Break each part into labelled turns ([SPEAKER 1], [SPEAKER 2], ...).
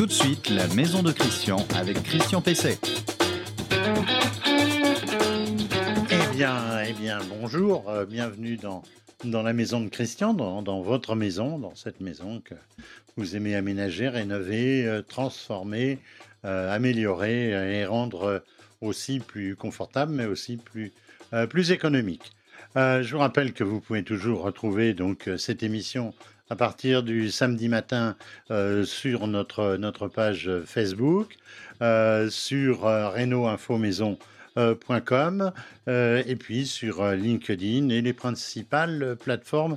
[SPEAKER 1] Tout de suite, la maison de Christian avec Christian Pesset.
[SPEAKER 2] Eh bien, eh bien, bonjour, euh, bienvenue dans, dans la maison de Christian, dans, dans votre maison, dans cette maison que vous aimez aménager, rénover, euh, transformer, euh, améliorer et rendre aussi plus confortable, mais aussi plus, plus économique. Je vous rappelle que vous pouvez toujours retrouver donc cette émission à partir du samedi matin euh, sur notre, page Facebook, euh, sur euh, euh, et puis sur LinkedIn et les principales plateformes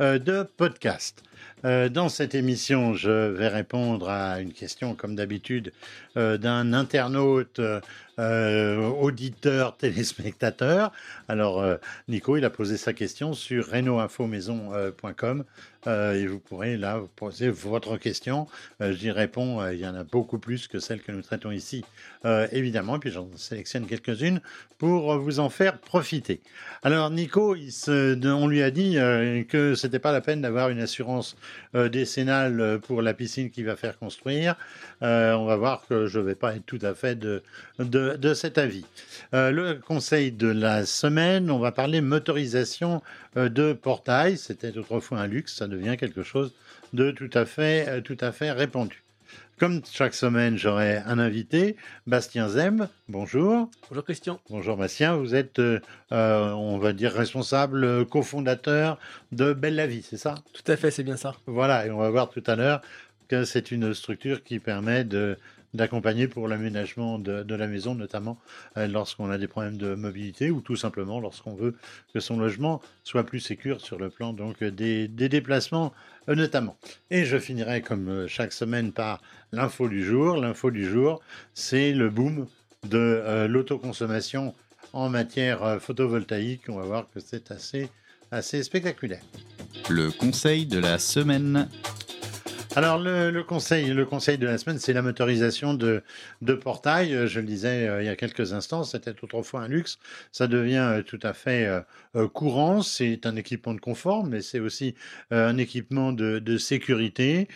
[SPEAKER 2] de podcast. Euh, dans cette émission, je vais répondre à une question, comme d'habitude, euh, d'un internaute, euh, euh, auditeur, téléspectateur. Alors, euh, Nico, il a posé sa question sur reno-info-maison.com euh, et vous pourrez là poser votre question. Euh, J'y réponds, euh, il y en a beaucoup plus que celles que nous traitons ici, euh, évidemment, et puis j'en sélectionne quelques-unes pour vous en faire profiter. Alors, Nico, on lui a dit euh, c'était pas la peine d'avoir une assurance euh, décennale euh, pour la piscine qu'il va faire construire. Euh, on va voir que je vais pas être tout à fait de, cet avis. Le conseil de la semaine, on va parler motorisation de portail. C'était autrefois un luxe, ça devient quelque chose de tout tout à fait répandu. Comme chaque semaine, j'aurai un invité, Bastien Zem. Bonjour.
[SPEAKER 3] Bonjour Christian.
[SPEAKER 2] Bonjour Bastien, vous êtes, euh, on va dire, responsable, euh, cofondateur de Belle la Vie, c'est ça?
[SPEAKER 3] Tout à fait, c'est bien ça.
[SPEAKER 2] Voilà, et on va voir tout à l'heure que c'est une structure qui permet de d'accompagner pour l'aménagement de, la maison, notamment euh, lorsqu'on a des problèmes de mobilité ou tout simplement lorsqu'on veut que son logement soit plus sécur sur le plan donc des, des déplacements euh, notamment. Et je finirai comme euh, chaque semaine par l'info du jour. L'info du jour, c'est le boom de l'autoconsommation en matière photovoltaïque. On va voir que c'est assez, assez spectaculaire.
[SPEAKER 1] Le conseil de la semaine.
[SPEAKER 2] Alors le, le conseil, le conseil de la semaine, c'est la motorisation de, de portail. Euh, Je le disais euh, il y a quelques instants, c'était autrefois un luxe. Ça devient euh, tout à fait courant. C'est un équipement de confort, mais c'est aussi un équipement de, de sécurité.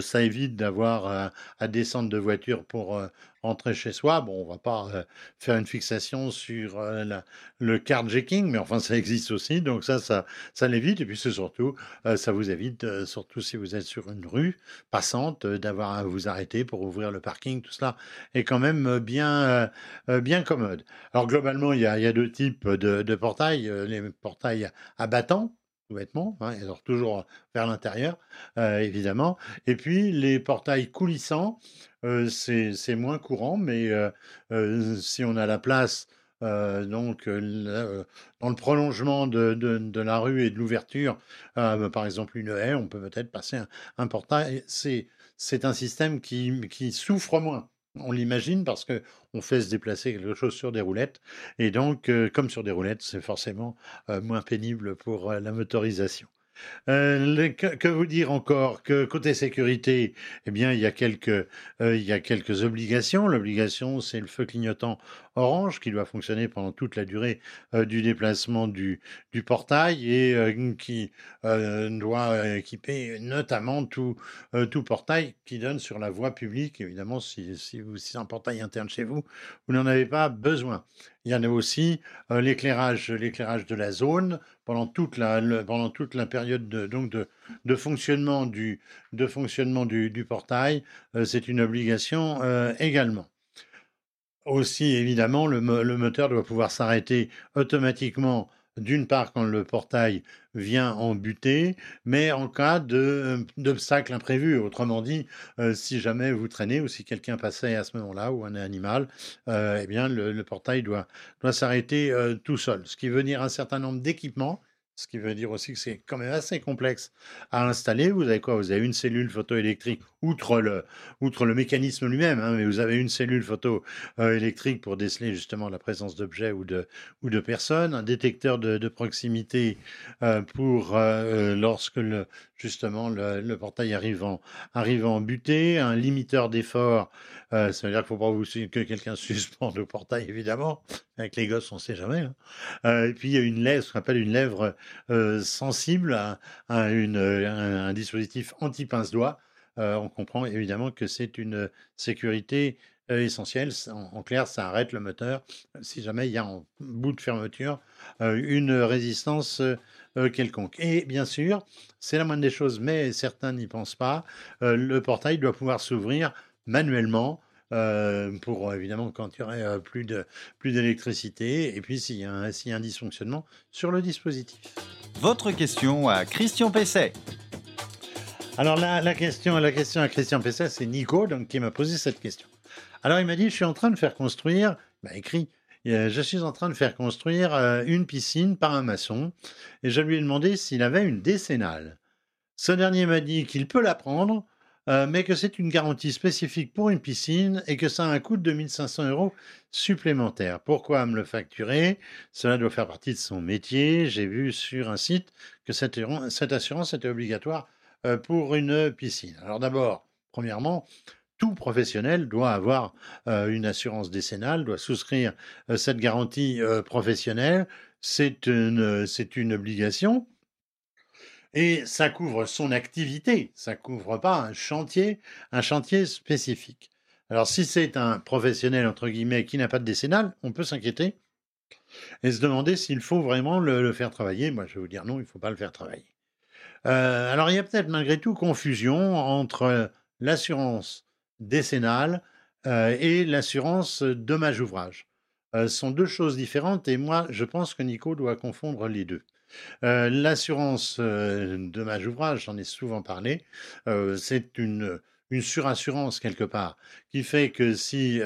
[SPEAKER 2] Ça évite d'avoir à descendre de voiture pour rentrer chez soi. Bon, on va pas euh, faire une fixation sur euh, la- le carjacking, mais enfin ça existe aussi. Donc ça, ça, ça l'évite. Et puis c'est surtout euh, ça vous évite, surtout si vous êtes sur une rue passante, euh, d'avoir à vous arrêter pour ouvrir le parking. Tout cela est quand même bien, bien commode. Alors globalement, il y a, y a deux types de, portails. Les portails à battants, tout bêtement, hein, alors toujours vers l'intérieur, évidemment. Et puis les portails coulissants, c'est moins courant, mais si on a la place donc dans le prolongement de, de- la rue et de l'ouverture, euh, par exemple une haie, on peut peut-être passer un, un portail. C'est c'est un système qui, qui souffre moins. On l'imagine parce que on fait se déplacer quelque chose sur des roulettes et donc euh, comme sur des roulettes, c'est forcément euh, moins pénible pour euh, la motorisation. Que, vous dire encore que côté sécurité, eh bien, il y il y a quelques obligations. L'obligation, c'est le feu clignotant orange qui doit fonctionner pendant toute la durée euh, du déplacement du, portail et euh, qui euh, doit équiper notamment tout, portail qui donne sur la voie publique. Évidemment, si, vous, si c'est un portail interne chez vous, vous n'en avez pas besoin. Il y en a aussi l'éclairage, l'éclairage de la zone pendant toute la, période de, fonctionnement du, portail. c'est une obligation également. Aussi, évidemment, le, mo- le moteur doit pouvoir s'arrêter automatiquement, d'une part quand le portail vient en butée, mais en cas de, d'obstacle imprévu. Autrement dit, euh, si jamais vous traînez ou si quelqu'un passait à ce moment-là ou un animal, euh, eh bien, le, portail doit, s'arrêter euh, tout seul. Ce qui veut dire un certain nombre d'équipements. Ce qui veut dire aussi que c'est quand même assez complexe à installer. Vous avez quoi? Vous avez une cellule photoélectrique, outre le, outre le mécanisme lui-même, hein, mais vous avez une cellule photoélectrique pour déceler justement la présence d'objets ou de, ou de personnes, un détecteur de, de proximité euh, pour euh, lorsque le, justement le, le portail arrive en, arrive en butée, un limiteur d'effort. Euh, ça veut dire qu'il ne faut pas que quelqu'un suspende au portail, évidemment. Avec les gosses, on ne sait jamais. hein. Euh, et puis, il y a une lèvre, ce qu'on appelle une lèvre euh, sensible à, une, un, un dispositif anti-pince-doigt on comprend évidemment que c'est une sécurité essentielle. En, clair, ça arrête le moteur si jamais il y a en bout de fermeture une résistance quelconque. Et bien sûr, c'est la moindre des choses, mais certains n'y pensent pas. le portail doit pouvoir s'ouvrir manuellement. pour évidemment quand il y aurait plus de plus d'électricité et puis s'il y, a un, y a un dysfonctionnement sur le dispositif.
[SPEAKER 1] Votre question à Christian Pesset.
[SPEAKER 2] Alors la, question, la question à Christian Pesset, c'est Nico donc, qui m'a posé cette question. Alors il m'a dit, je suis en train de faire construire, m'a écrit, je suis en train de faire construire une piscine par un maçon et je lui ai demandé s'il avait une décennale. Ce dernier m'a dit qu'il peut la prendre, mais que c'est une garantie spécifique pour une piscine et que ça a un coût de 2500 euros supplémentaires. Pourquoi me le facturer? Cela doit faire partie de son métier. J'ai vu sur un site que cette, assurance était obligatoire euh, pour une piscine. Alors d'abord, premièrement, tout professionnel doit avoir euh, une assurance décennale, doit souscrire euh, cette garantie professionnelle. C'est une, obligation. Et ça couvre son activité, ça couvre pas un chantier, un chantier spécifique. Alors si c'est un professionnel entre guillemets qui n'a pas de décennale, on peut s'inquiéter et se demander s'il faut vraiment le, faire travailler. Moi, je vais vous dire non, il ne faut pas le faire travailler. Euh, alors, il y a peut-être malgré tout confusion entre l'assurance décennale euh, et l'assurance. Euh, ce sont deux choses différentes et moi, je pense que Nico doit confondre les deux. l'assurance dommage-ouvrage, j'en ai souvent parlé, c'est une une surassurance quelque part, qui fait que si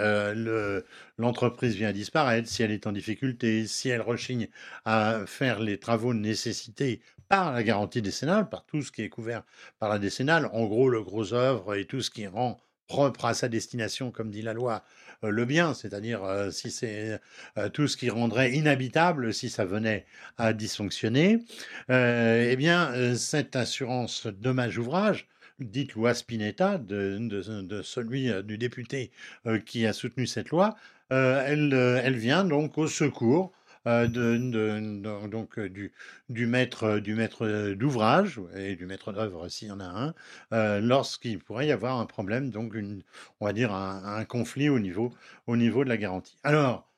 [SPEAKER 2] l'entreprise vient disparaître, si elle est en difficulté, si elle rechigne à faire les travaux nécessités par la garantie décennale, par tout ce qui est couvert par la décennale, en gros le gros œuvre et tout ce qui rend propre à sa destination, comme dit la loi, le bien, c'est-à-dire si c'est tout ce qui rendrait inhabitable si ça venait à dysfonctionner, eh bien cette assurance dommage ouvrage dite loi Spinetta, de, celui euh, du député euh, qui a soutenu cette loi, euh, elle, vient donc au secours de, donc du, du maître maître d'ouvrage et du maître d'œuvre s'il y en a un lorsqu'il pourrait y avoir un problème donc on va dire un, conflit au niveau au niveau de la garantie alors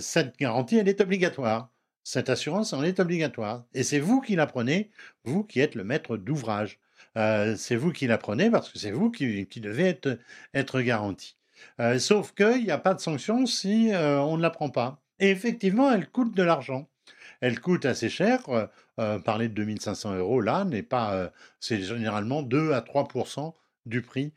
[SPEAKER 2] cette garantie elle est obligatoire cette assurance en est obligatoire et c'est vous qui la prenez vous qui êtes le maître d'ouvrage euh, c'est vous qui la prenez parce que c'est vous qui, devez être, garanti. Euh, sauf qu'il n'y a pas de sanction si euh, on ne la prend pas. Et effectivement, elle coûte de l'argent. Elle coûte assez cher. parler de 2500 euros là n'est pas. c'est généralement 2 à 3 du prix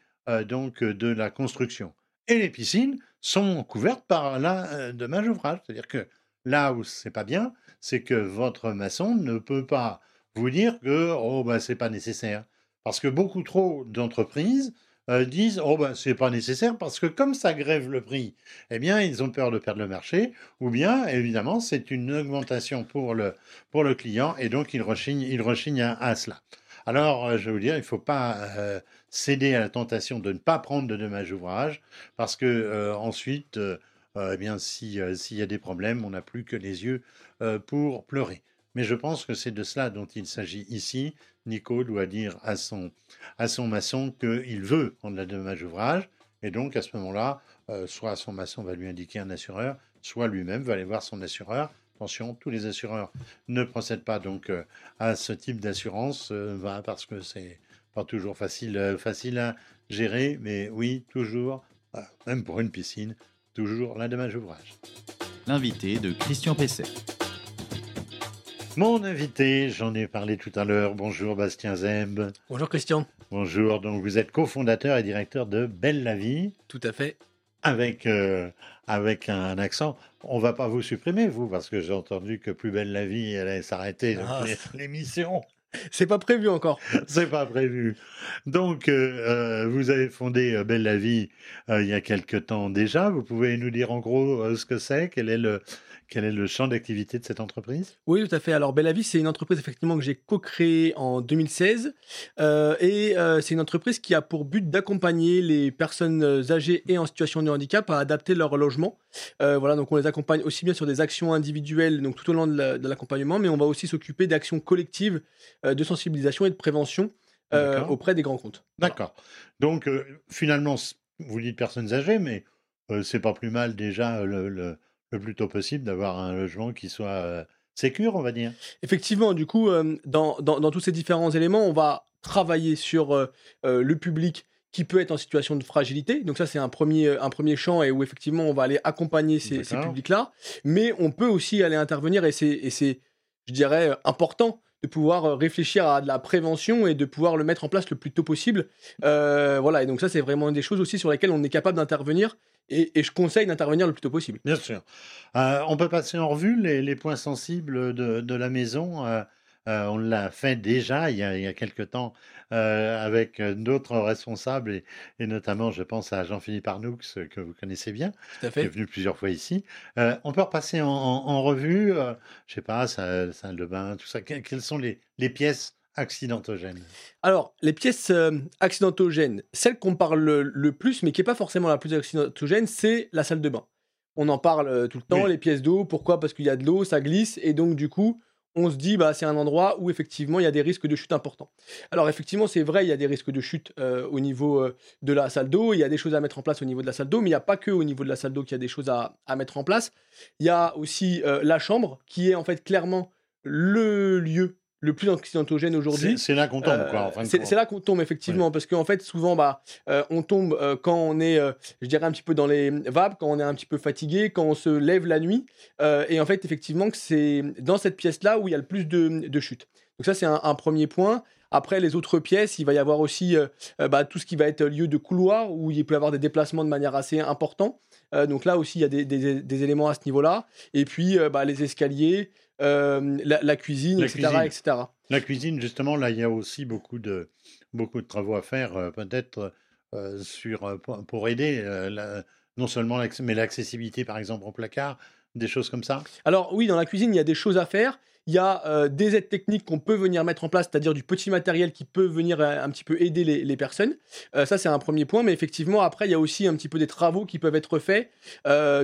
[SPEAKER 2] donc de la construction. Et les piscines sont couvertes par la dommage ouvrage. C'est-à-dire que là où c'est pas bien, c'est que votre maçon ne peut pas vous dire que oh bah c'est pas nécessaire. Parce que beaucoup trop d'entreprises euh, disent oh ben c'est pas nécessaire parce que comme ça grève le prix, eh bien ils ont peur de perdre le marché ou bien évidemment c'est une augmentation pour le pour le client et donc ils rechignent ils rechignent à, cela. Alors euh, je vais vous dire il faut pas euh, céder à la tentation de ne pas prendre de dommages ouvrages parce que ensuite eh bien si s'il y a des problèmes on n'a plus que les yeux pour pleurer. Mais je pense que c'est de cela dont il s'agit ici. Nico doit dire à son, à son maçon qu'il veut prendre la dommage ouvrage. Et donc, à ce moment-là, euh, soit son maçon va lui indiquer un assureur, soit lui-même va aller voir son assureur. Attention, tous les assureurs ne procèdent pas donc euh, à ce type d'assurance euh, parce que c'est pas toujours facile, facile à gérer. Mais oui, toujours, même pour une piscine, toujours la dommage ouvrage.
[SPEAKER 1] L'invité de Christian Pesset.
[SPEAKER 2] Mon invité, j'en ai parlé tout à l'heure. Bonjour Bastien Zemb.
[SPEAKER 3] Bonjour Christian.
[SPEAKER 2] Bonjour, donc vous êtes cofondateur et directeur de Belle la Vie.
[SPEAKER 3] Tout à fait.
[SPEAKER 2] Avec, euh, avec un accent. On va pas vous supprimer, vous, parce que j'ai entendu que Plus Belle la Vie allait s'arrêter ah. l'émission.
[SPEAKER 3] C'est pas prévu encore.
[SPEAKER 2] C'est pas prévu. Donc, euh, euh, vous avez fondé Belle la Vie il y a quelque temps déjà. Vous pouvez nous dire en gros ce que c'est, quel est le, quel est le champ d'activité de cette entreprise?
[SPEAKER 3] Oui, tout à fait. Alors, Bellavis, c'est une entreprise effectivement que j'ai co-créée en 2016. Euh, et euh, c'est une entreprise qui a pour but d'accompagner les personnes âgées et en situation de handicap à adapter leur logement. Euh, voilà, donc on les accompagne aussi bien sur des actions individuelles, donc tout au long de l'accompagnement, mais on va aussi s'occuper d'actions collectives de sensibilisation et de prévention auprès des grands comptes. Voilà.
[SPEAKER 2] D'accord. Donc, finalement, vous dites personnes âgées, mais c'est pas plus mal déjà le, le- le plus tôt possible d'avoir un logement qui soit euh, sécure, on va dire.
[SPEAKER 3] Effectivement, du coup, euh, dans, dans- dans tous ces différents éléments, on va travailler sur euh, euh, le public qui peut être en situation de fragilité. Donc ça, c'est un premier, un premier champ et où effectivement, on va aller accompagner ces, ces publics-là. Mais on peut aussi aller intervenir et c'est, je dirais, important de pouvoir euh, réfléchir à de la prévention et de pouvoir le mettre en place le plus tôt possible. Euh, voilà, et donc ça, c'est vraiment des choses aussi sur lesquelles on est capable d'intervenir et, je conseille d'intervenir le plus tôt possible.
[SPEAKER 2] Bien sûr. Euh, on peut passer en revue les, points sensibles de la maison. Euh, on l'a fait déjà il y a, il y a quelque temps euh, avec euh, d'autres responsables et, et notamment, je pense à Jean-Philippe Arnoux que vous connaissez bien,
[SPEAKER 3] Tout à
[SPEAKER 2] qui est
[SPEAKER 3] fait.
[SPEAKER 2] venu plusieurs fois ici. Euh, on peut repasser en, en- en revue, euh, je sais pas, salle, salle de bain, tout ça. Que- quelles sont les, les pièces accidentogènes?
[SPEAKER 3] Alors, les pièces accidentogènes, celle qu'on parle le, le plus, mais qui n'est pas forcément la plus accidentogène, c'est la salle de bain. On en parle tout le temps,
[SPEAKER 2] Oui.
[SPEAKER 3] les pièces d'eau. Pourquoi? Parce qu'il y a de l'eau, ça glisse, et donc du coup, on se dit, bah, c'est un endroit où effectivement il y a des risques de chute importants. Alors effectivement, c'est vrai, il y a des risques de chute euh, au niveau euh, de la salle d'eau, il y a des choses à mettre en place au niveau de la salle d'eau, mais il n'y a pas que au niveau de la salle d'eau qu'il y a des choses à, mettre en place. Il y a aussi euh, la chambre, qui est en fait clairement le lieu le plus accidentogène aujourd'hui.
[SPEAKER 2] C'est là qu'on tombe,
[SPEAKER 3] Euh,
[SPEAKER 2] quoi. en fin de
[SPEAKER 3] c'est là qu'on tombe effectivement parce qu'en fait souvent bah euh, on tombe euh, quand on est euh, je dirais un petit peu dans les vapes quand on est un petit peu fatigué quand on se lève la nuit et en fait effectivement que c'est dans cette pièce là où il y a le plus de, de chutes. Donc ça c'est un, un premier point. Après les autres pièces il va y avoir aussi bah, tout ce qui va être lieu de couloir où il peut y avoir des déplacements de manière assez importante donc là aussi il y a des, des- des éléments à ce niveau là et puis bah, les escaliers euh, la, la cuisine
[SPEAKER 2] La
[SPEAKER 3] etc
[SPEAKER 2] cuisine.
[SPEAKER 3] etc
[SPEAKER 2] La cuisine, justement, là, il y a aussi beaucoup de, beaucoup de travaux à faire, euh, peut-être euh, sur, pour, aider, la- non seulement mais l'accessibilité, par exemple, au placard, des choses comme ça.
[SPEAKER 3] Alors oui, dans la cuisine, il y a des choses à faire. Il y a des aides techniques qu'on peut venir mettre en place, c'est-à-dire du petit matériel qui peut venir un petit peu aider les, les personnes. Ça, c'est un premier point. Mais effectivement, après, il y a aussi un petit peu des travaux qui peuvent être faits,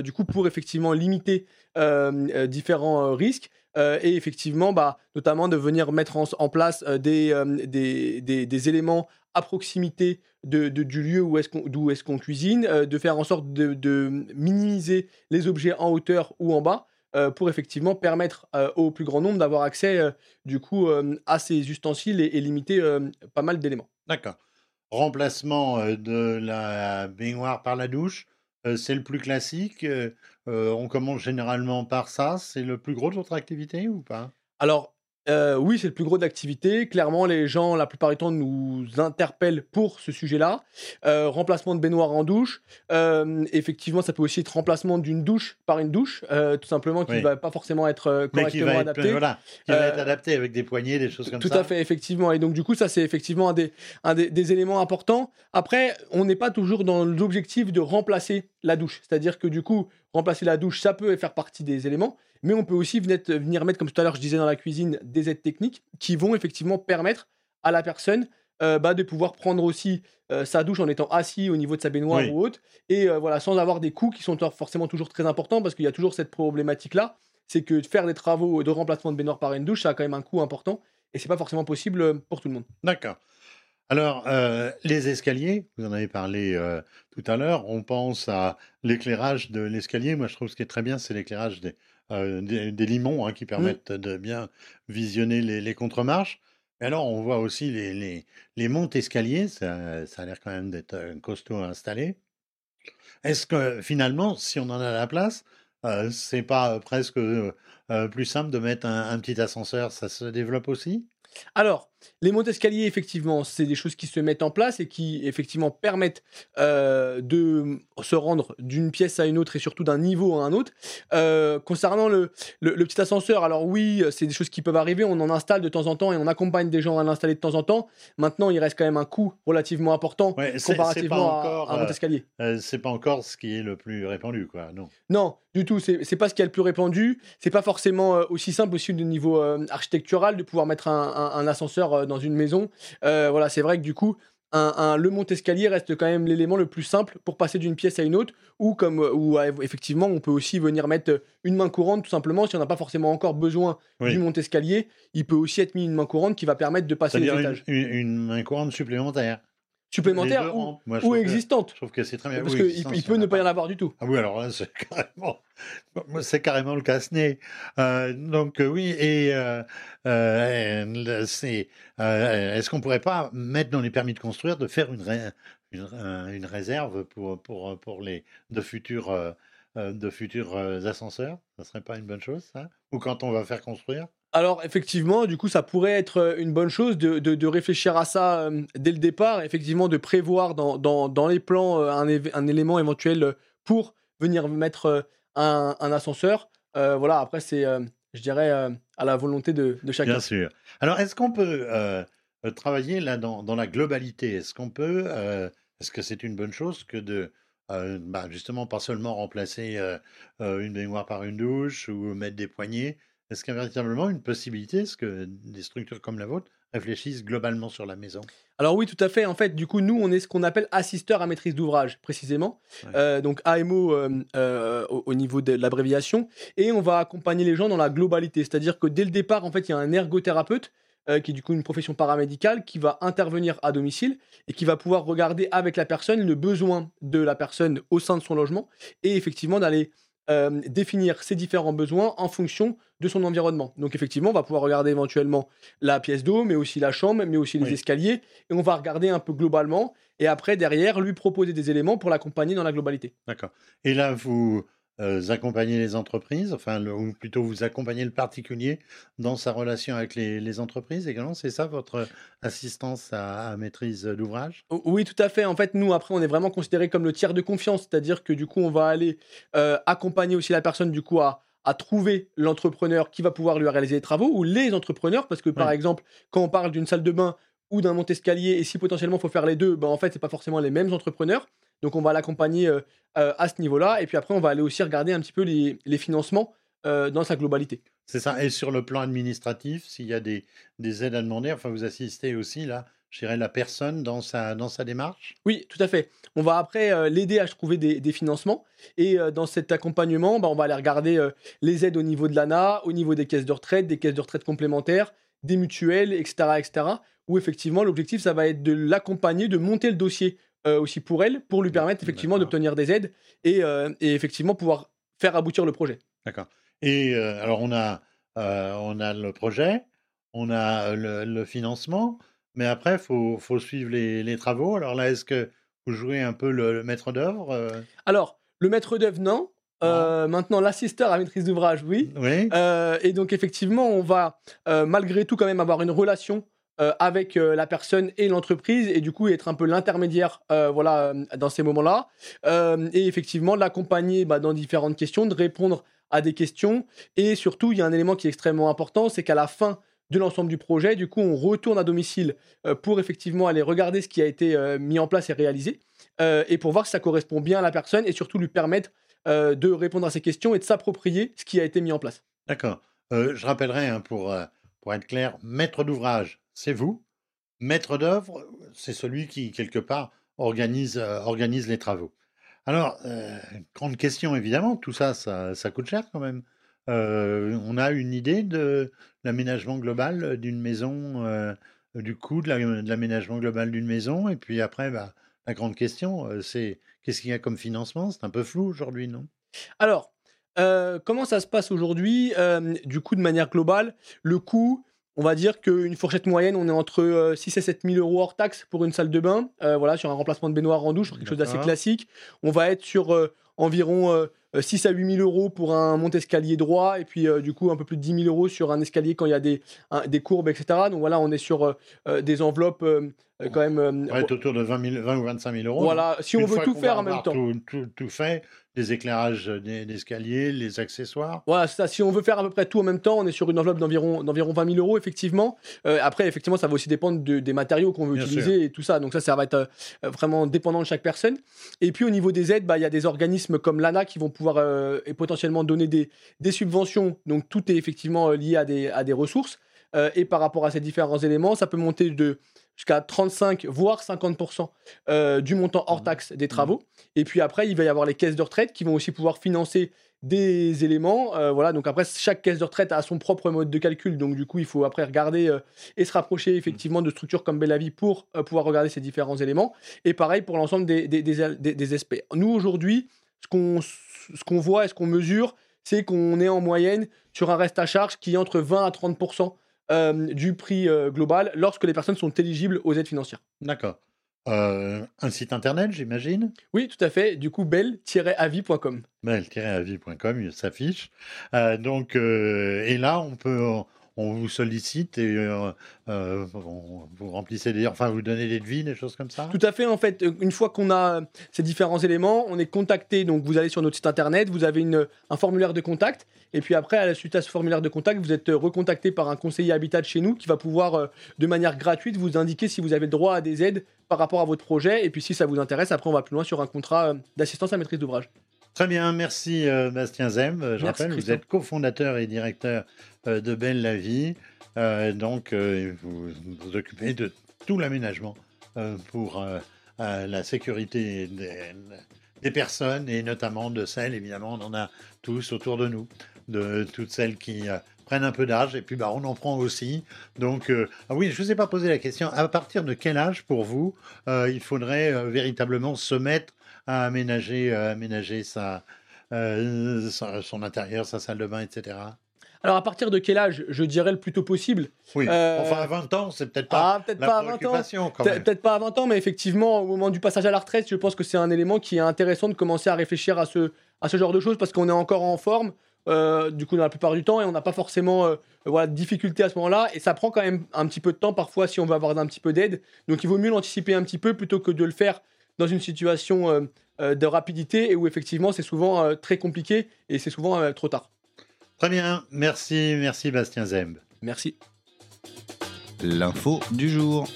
[SPEAKER 3] du coup, pour effectivement limiter euh, différents euh, risques. Euh, et effectivement, bah, notamment de venir mettre en, place euh, des, euh, des, des- des éléments à proximité de, du lieu où est-ce qu'on, d'où est-ce qu'on cuisine, de faire en sorte de, de minimiser les objets en hauteur ou en bas pour effectivement permettre au plus grand nombre d'avoir accès du coup à ces ustensiles et, et limiter pas mal d'éléments.
[SPEAKER 2] D'accord. Remplacement de la baignoire par la douche, c'est le plus classique. Euh, on commence généralement par ça. C'est le plus gros de votre activité ou pas?
[SPEAKER 3] Alors euh, oui, c'est le plus gros d'activité. Clairement, les gens, la plupart du temps, nous interpellent pour ce sujet-là. Euh, remplacement de baignoire en douche. Euh, effectivement, ça peut aussi être remplacement d'une douche par une douche, tout simplement, qui ne
[SPEAKER 2] Oui.
[SPEAKER 3] va pas forcément être
[SPEAKER 2] Mais
[SPEAKER 3] correctement
[SPEAKER 2] être,
[SPEAKER 3] adapté.
[SPEAKER 2] voilà, qui va être adapté avec des poignées, des choses comme
[SPEAKER 3] Tout
[SPEAKER 2] ça.
[SPEAKER 3] à fait, effectivement. Et donc, du coup, ça, c'est effectivement un des, un des, des éléments importants. Après, on n'est pas toujours dans l'objectif de remplacer la douche. C'est-à-dire que, du coup, remplacer la douche, ça peut faire partie des éléments. Mais on peut aussi venir, venir mettre, comme tout à l'heure, je disais dans la cuisine, des aides techniques qui vont effectivement permettre à la personne euh, bah, de pouvoir prendre aussi euh, sa douche en étant assis au niveau de sa baignoire
[SPEAKER 2] Oui.
[SPEAKER 3] ou autre. Et euh, voilà, sans avoir des coûts qui sont forcément toujours très importants parce qu'il y a toujours cette problématique-là. C'est que faire des travaux de remplacement de baignoire par une douche, ça a quand même un coût important et c'est pas forcément possible pour tout le monde.
[SPEAKER 2] D'accord. Alors, euh, les escaliers, vous en avez parlé euh, tout à l'heure, on pense à l'éclairage de l'escalier. Moi, je trouve ce qui est très bien, c'est l'éclairage des, euh, des, des limons hein, qui permettent de bien visionner les, les contre-marches. Mais alors, on voit aussi les, les, les montes escaliers, ça, ça a l'air quand même d'être costaud à installer. Est-ce que finalement, si on en a la place, euh, c'est pas presque euh, plus simple de mettre un, un petit ascenseur Ça se développe aussi?
[SPEAKER 3] Alors, les montes escaliers, effectivement, c'est des choses qui se mettent en place et qui, effectivement, permettent euh, de se rendre d'une pièce à une autre et surtout d'un niveau à un autre. Euh, concernant le, le- le petit ascenseur, alors oui, c'est des choses qui peuvent arriver. On en installe de temps en temps et on accompagne des gens à l'installer de temps en temps. Maintenant, il reste quand même un coût relativement important
[SPEAKER 2] Ouais,
[SPEAKER 3] comparativement à-
[SPEAKER 2] encore,
[SPEAKER 3] à, un monte
[SPEAKER 2] euh,
[SPEAKER 3] escalier.
[SPEAKER 2] Euh, c'est pas encore ce qui est le plus répandu, quoi. Non.
[SPEAKER 3] Non, du tout. C'est pas ce qui est le plus répandu. C'est pas forcément aussi simple aussi du niveau architectural de pouvoir mettre un, un- un ascenseur euh, dans une maison. Euh, voilà, c'est vrai que du coup, un, un- le monte-escalier reste quand même l'élément le plus simple pour passer d'une pièce à une autre, ou comme ou euh, effectivement on peut aussi venir mettre une main courante tout simplement si on n'a pas forcément encore besoin
[SPEAKER 2] Oui.
[SPEAKER 3] du monte-escalier, il peut aussi être mis une main courante qui va permettre de passer les étages
[SPEAKER 2] une, une, une main courante supplémentaire.
[SPEAKER 3] Supplémentaires ou.
[SPEAKER 2] Moi, que-
[SPEAKER 3] existantes.
[SPEAKER 2] Je trouve que c'est très bien.
[SPEAKER 3] Parce
[SPEAKER 2] Oui,
[SPEAKER 3] qu'il il peut ne pas y en avoir du tout.
[SPEAKER 2] Ah oui, alors là, c'est carrément, c'est carrément le casse-nez. Euh, donc euh, oui, et euh, euh, c'est, est-ce qu'on pourrait pas mettre dans les permis de construire de faire une, ré- une, un- une réserve pour, pour, pour les de futurs de futurs ascenseurs? Ça serait pas une bonne chose, ça? Ou quand on va faire construire?
[SPEAKER 3] Alors effectivement, du coup, ça pourrait être euh, une bonne chose de, de- réfléchir à ça euh, dès le départ, effectivement, de prévoir dans, dans- dans les plans euh, un, un élément éventuel pour venir mettre un, un ascenseur. Voilà, après, c'est, je dirais, à la volonté de, de chacun.
[SPEAKER 2] Bien sûr. Alors, est-ce qu'on peut travailler là dans, dans la globalité? Est-ce qu'on peut, est-ce que c'est une bonne chose que de, bah, justement, pas seulement remplacer une baignoire par une douche ou mettre des poignées Est-ce qu'il y a véritablement une possibilité Est-ce que des structures comme la vôtre réfléchissent globalement sur la maison?
[SPEAKER 3] Alors oui, tout à fait. En fait, du coup, nous, on est ce qu'on appelle assisteur à maîtrise d'ouvrage, précisément.
[SPEAKER 2] Ouais.
[SPEAKER 3] Euh, donc AMO euh, euh, au, au niveau de l'abréviation. Et on va accompagner les gens dans la globalité. C'est-à-dire que dès le départ, en fait, il y a un ergothérapeute, qui est du coup une profession paramédicale, qui va intervenir à domicile et qui va pouvoir regarder avec la personne le besoin de la personne au sein de son logement et effectivement d'aller euh, définir ses différents besoins en fonction de son environnement. Donc effectivement, on va pouvoir regarder éventuellement la pièce d'eau, mais aussi la chambre, mais aussi les
[SPEAKER 2] Oui.
[SPEAKER 3] escaliers, et on va regarder un peu globalement, et après, derrière, lui proposer des éléments pour l'accompagner dans la globalité.
[SPEAKER 2] D'accord. Et là, vous euh, accompagnez les entreprises, enfin, le- ou plutôt vous accompagnez le particulier dans sa relation avec les, les entreprises également. C'est ça votre assistance à, à maîtrise d'ouvrage?
[SPEAKER 3] Oui, tout à fait. En fait, nous, après, on est vraiment considéré comme le tiers de confiance, c'est-à-dire que du coup, on va aller euh, accompagner aussi la personne, du coup, à, à trouver l'entrepreneur qui va pouvoir lui réaliser les travaux, ou les entrepreneurs, parce que par exemple, quand on parle d'une salle de bain ou d'un monte-escalier, et si potentiellement il faut faire les deux, ben, en fait, c'est pas forcément les mêmes entrepreneurs. Donc, on va l'accompagner euh, euh, à ce niveau-là, et puis après, on va aller aussi regarder un petit peu les, les financements euh, dans sa globalité.
[SPEAKER 2] C'est ça. Et sur le plan administratif, s'il y a des, des aides à demander, enfin, vous assistez aussi, là, je dirais, la personne dans sa, dans sa démarche?
[SPEAKER 3] Oui, tout à fait. On va après l'aider à trouver des, des financements. Et dans cet accompagnement, bah, on va aller regarder les aides au niveau de l'ANA, au niveau des caisses de retraite, des caisses de retraite complémentaires, des mutuelles, etc. etc. où effectivement, l'objectif, ça va être de l'accompagner, de monter le dossier euh, aussi pour elle, pour lui permettre effectivement d'obtenir des aides et, euh, et effectivement pouvoir faire aboutir le projet.
[SPEAKER 2] D'accord. Et euh, alors, on a, on a le projet, on a le, le financement, mais après, il faut, faut suivre les, les travaux. Alors là, est-ce que vous jouez un peu le, le maître d'œuvre
[SPEAKER 3] Alors, le maître d'œuvre, non. Euh, maintenant, l'assisteur à maîtrise d'ouvrage, oui.
[SPEAKER 2] Oui
[SPEAKER 3] Euh, et donc effectivement, on va euh, malgré tout quand même avoir une relation euh, avec euh, la personne et l'entreprise et du coup être un peu l'intermédiaire euh, voilà dans ces moments-là et effectivement l'accompagner bah, dans différentes questions, de répondre à des questions et surtout il y a un élément qui est extrêmement important, c'est qu'à la fin de l'ensemble du projet, du coup on retourne à domicile pour effectivement aller regarder ce qui a été mis en place et réalisé et pour voir si ça correspond bien à la personne et surtout lui permettre de répondre à ces questions et de s'approprier ce qui a été mis en place.
[SPEAKER 2] D'accord. Je rappellerai, hein, pour, pour être clair, maître d'ouvrage, c'est vous. Maître d'œuvre, c'est celui qui, quelque part, organise, euh, les travaux. Alors, euh, grande question, évidemment, tout ça, ça, coûte cher quand même. Euh, on a une idée de l'aménagement global d'une maison, du coût de la- de l'aménagement global d'une maison? Et puis après, bah, la grande question, c'est qu'est-ce qu'il y a comme financement? C'est un peu flou aujourd'hui, non?
[SPEAKER 3] Alors, comment ça se passe aujourd'hui? Du coup, de manière globale, le coût, on va dire qu'une fourchette moyenne, on est entre euh, 6 et 7 000 euros hors taxe pour une salle de bain, euh, voilà, sur un remplacement de baignoire en douche, quelque chose d'assez classique. On va être sur euh, environ euh, 6 à 8 000 euros pour un monte-escalier droit, et puis euh, du coup un peu plus de 10 000 euros sur un escalier quand il y a des, un- des courbes, etc. Donc voilà, on est sur euh, euh, des enveloppes euh, euh, quand même... euh,
[SPEAKER 2] être autour de 20, 000 20 ou 25 000 euros.
[SPEAKER 3] voilà, si on veut tout faire en même temps.
[SPEAKER 2] Tout, tout- tout fait, les éclairages des- d'escalier, les accessoires.
[SPEAKER 3] Voilà, ça. Si on veut faire à peu près tout en même temps, on est sur une enveloppe d'environ d'environ 20 000 euros, effectivement. Euh, après, effectivement, ça va aussi dépendre de- des matériaux qu'on veut
[SPEAKER 2] Bien
[SPEAKER 3] utiliser et tout ça. Donc ça, ça va être euh, vraiment dépendant de chaque personne. Et puis au niveau des aides, bah, il y a des organismes comme l'ANA qui vont pouvoir euh, et potentiellement donner des, des subventions. Donc tout est effectivement euh, lié à des, à des ressources. Euh, et par rapport à ces différents éléments, ça peut monter de jusqu'à 35 voire 50% euh, du montant hors
[SPEAKER 2] Mmh.
[SPEAKER 3] taxe des travaux. Et puis après, il va y avoir les caisses de retraite qui vont aussi pouvoir financer des éléments. euh, voilà, donc après, chaque caisse de retraite a son propre mode de calcul. Donc du coup, il faut après regarder euh, et se rapprocher effectivement de structures comme Bellavie pour pouvoir regarder ces différents éléments. Et pareil pour l'ensemble des, des, des, des- des SP. Nous, aujourd'hui, ce qu'on voit et ce qu'on mesure, c'est qu'on est en moyenne sur un reste à charge qui est entre 20 à 30% euh, du prix euh, global lorsque les personnes sont éligibles aux aides financières.
[SPEAKER 2] D'accord. Euh, un site internet, j'imagine?
[SPEAKER 3] Oui, tout à fait. Du coup, belle-avis.com.
[SPEAKER 2] Belle-avis.com, il s'affiche. Euh, donc, euh, et là, on peut, on vous sollicite et euh, euh, vous remplissez des, enfin, vous donnez des devis, des choses comme ça?
[SPEAKER 3] Tout à fait. En fait, une fois qu'on a ces différents éléments, on est contacté. Donc, vous allez sur notre site internet, vous avez un formulaire de contact. Et puis après, à la suite à ce formulaire de contact, vous êtes recontacté par un conseiller habitat de chez nous qui va pouvoir, euh, de manière gratuite, vous indiquer si vous avez le droit à des aides par rapport à votre projet. Et puis, si ça vous intéresse, après, on va plus loin sur un contrat d'assistance à maîtrise d'ouvrage.
[SPEAKER 2] Très bien, merci euh, Bastien Zem. Euh, Je
[SPEAKER 3] Merci,
[SPEAKER 2] rappelle, vous êtes cofondateur et directeur euh, de Belle la Vie. Donc, vous vous occupez de tout l'aménagement pour la sécurité des, des personnes et notamment de celles, évidemment, on en a tous autour de nous, de toutes celles qui prennent un peu d'âge et puis bah, on en prend aussi. Donc, euh, ah oui, je ne vous ai pas posé la question. À partir de quel âge, pour vous, euh, il faudrait euh, véritablement se mettre à aménager, euh, aménager sa, euh, sa- son intérieur, sa salle de bain, etc.
[SPEAKER 3] Alors, à partir de quel âge Je dirais le plus tôt possible?
[SPEAKER 2] Oui,
[SPEAKER 3] Euh,
[SPEAKER 2] enfin à 20 ans, c'est peut-être pas
[SPEAKER 3] Ah, peut-être pas à 20 ans. Peut-être pas à 20 ans, mais effectivement, au moment du passage à la retraite, je pense que c'est un élément qui est intéressant de commencer à réfléchir à ce, à ce genre de choses parce qu'on est encore en forme, euh, du coup, dans la plupart du temps, et on n'a pas forcément euh, voilà, de difficultés à ce moment-là. Et ça prend quand même un petit peu de temps parfois si on veut avoir un petit peu d'aide. Donc, il vaut mieux l'anticiper un petit peu plutôt que de le faire dans une situation euh, euh, de rapidité et où effectivement, c'est souvent euh, très compliqué et c'est souvent euh, trop tard.
[SPEAKER 2] Très bien, merci, merci Bastien Zemb.
[SPEAKER 3] Merci.
[SPEAKER 1] L'info du jour.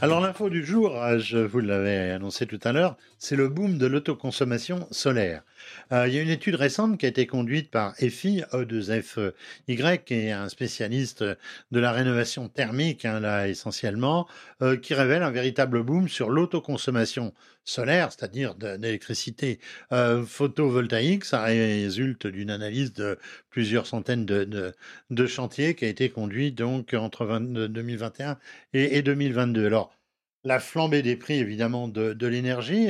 [SPEAKER 2] Alors l'info du jour, euh, je vous l'avais annoncé tout à l'heure, c'est le boom de l'autoconsommation solaire. Euh, il y a une étude récente qui a été conduite par EFI, E2FY, qui est un spécialiste de la rénovation thermique, hein, là essentiellement, euh, qui révèle un véritable boom sur l'autoconsommation solaire, c'est-à-dire d'électricité euh, photovoltaïque. Ça résulte d'une analyse de plusieurs centaines de, chantiers qui a été conduit donc entre 20 2021 et, et 2022. Alors, la flambée des prix, évidemment, de, l'énergie,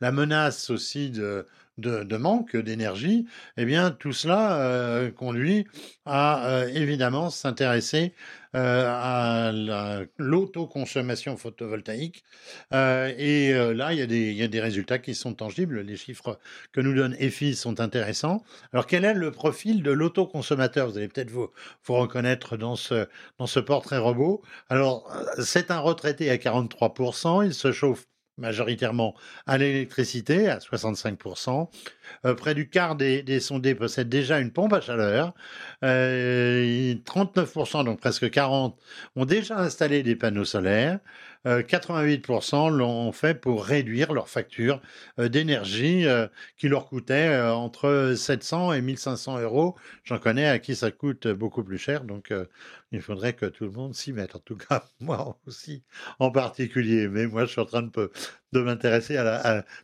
[SPEAKER 2] la menace aussi de, de, manque d'énergie, eh bien, tout cela euh, conduit à, euh, évidemment, s'intéresser euh, à la- l'autoconsommation photovoltaïque. Et là, il y, a des, résultats qui sont tangibles. Les chiffres que nous donne EFI sont intéressants. Alors, quel est le profil de l'autoconsommateur? Vous allez peut-être vous, reconnaître dans ce, portrait robot. Alors, c'est un retraité à 43%, il se chauffe majoritairement à l'électricité, à 65%. Euh, près du quart des, sondés possèdent déjà une pompe à chaleur. Euh, 39%, donc presque 40%, ont déjà installé des panneaux solaires. Euh, 88% l'ont fait pour réduire leur facture euh, d'énergie euh, qui leur coûtait euh, entre 700 et 1500 euros. J'en connais à qui ça coûte beaucoup plus cher, donc euh, il faudrait que tout le monde s'y mette. En tout cas, moi aussi en particulier. Mais moi, je suis en train de, m'intéresser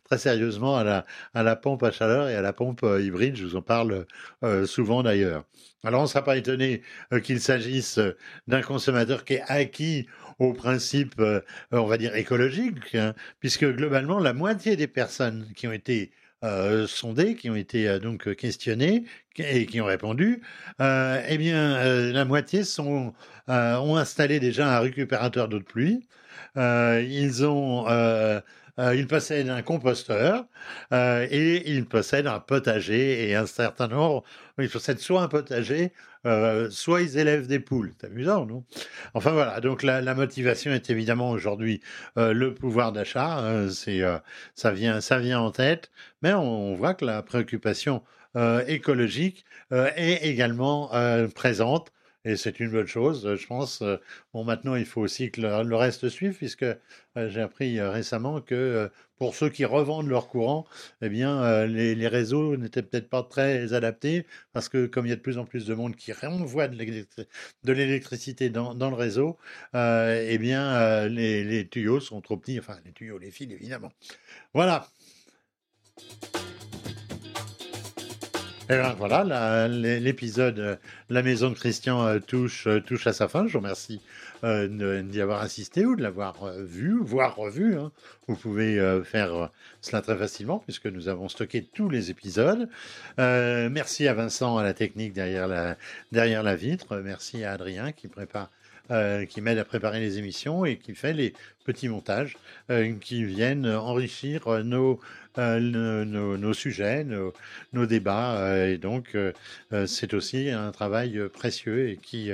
[SPEAKER 2] très sérieusement à la, pompe à chaleur et à la pompe euh, hybride. Je vous en parle euh, souvent d'ailleurs. Alors, on ne sera pas étonné euh, qu'il s'agisse euh, d'un consommateur qui est acquis au principe, euh, on va dire, écologique, hein, puisque globalement, la moitié des personnes qui ont été euh, sondées, qui ont été euh, donc questionnées et qui ont répondu, eh bien, la moitié sont, ont installé déjà un récupérateur d'eau de pluie. Ils ont, euh, ils possèdent un composteur euh, et ils possèdent un potager et un certain nombre. Ils possèdent soit un potager, euh, soit ils élèvent des poules. C'est amusant, non? Enfin voilà. Donc la, motivation est évidemment aujourd'hui euh, le pouvoir d'achat. euh, ça vient, ça vient en tête. Mais on, voit que la préoccupation écologique est également présente. Et c'est une bonne chose, je pense. Bon, maintenant, il faut aussi que le, reste suive, puisque j'ai appris récemment que pour ceux qui revendent leur courant, eh bien, les, réseaux n'étaient peut-être pas très adaptés, parce que comme il y a de plus en plus de monde qui renvoie de l'électricité dans, le réseau, eh bien, les tuyaux sont trop petits, enfin, les tuyaux, les fils, évidemment. Voilà. Et ben, voilà, l'épisode euh, La maison de Christian euh, touche, euh, touche à sa fin. Je vous remercie d'y avoir assisté ou de l'avoir vu, voire revu. Hein. Vous pouvez faire cela très facilement puisque nous avons stocké tous les épisodes. merci à Vincent à la technique derrière la vitre. Merci à Adrien qui prépare qui m'aide à préparer les émissions et qui fait les petits montages qui viennent enrichir nos, euh, nos, sujets, nos, débats. Euh, et donc, euh, c'est aussi un travail précieux et qui,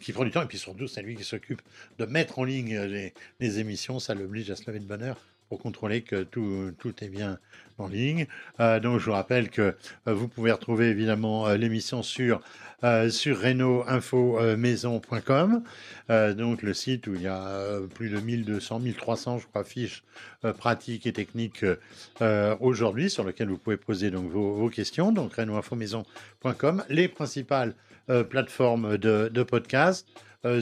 [SPEAKER 2] qui prend du temps. Et puis surtout, c'est lui qui s'occupe de mettre en ligne les, les émissions. Ça l'oblige à se lever de bonheur pour contrôler que tout, tout est bien en ligne. donc je vous rappelle que vous pouvez retrouver évidemment l'émission sur euh, sur renault-info-maison.com, euh, donc le site où il y a euh, plus de 1200, 1300, je crois, fiches pratiques et techniques aujourd'hui, sur lesquelles vous pouvez poser donc vos, questions. Donc renault-info-maison.com, les principales plateformes de, de podcast.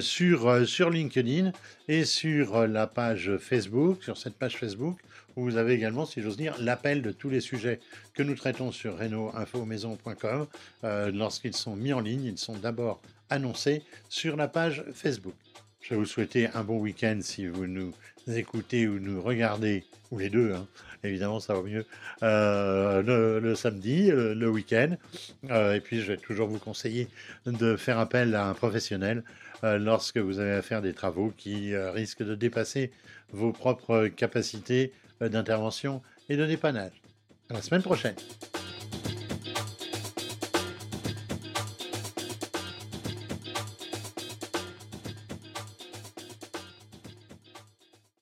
[SPEAKER 2] sur, sur LinkedIn et sur la page Facebook, sur cette page Facebook, vous avez également, si j'ose dire, l'appel de tous les sujets que nous traitons sur renault-info-maison.com. Euh, lorsqu'ils sont mis en ligne, ils sont d'abord annoncés sur la page Facebook. Je vais vous souhaiter un bon week-end si vous nous écoutez ou nous regardez, ou les deux, hein. évidemment ça va mieux, euh, le, samedi, euh, le, week-end. et puis je vais toujours vous conseiller de faire appel à un professionnel lorsque vous avez à faire des travaux qui risquent de dépasser vos propres capacités d'intervention et de dépannage. À la semaine prochaine.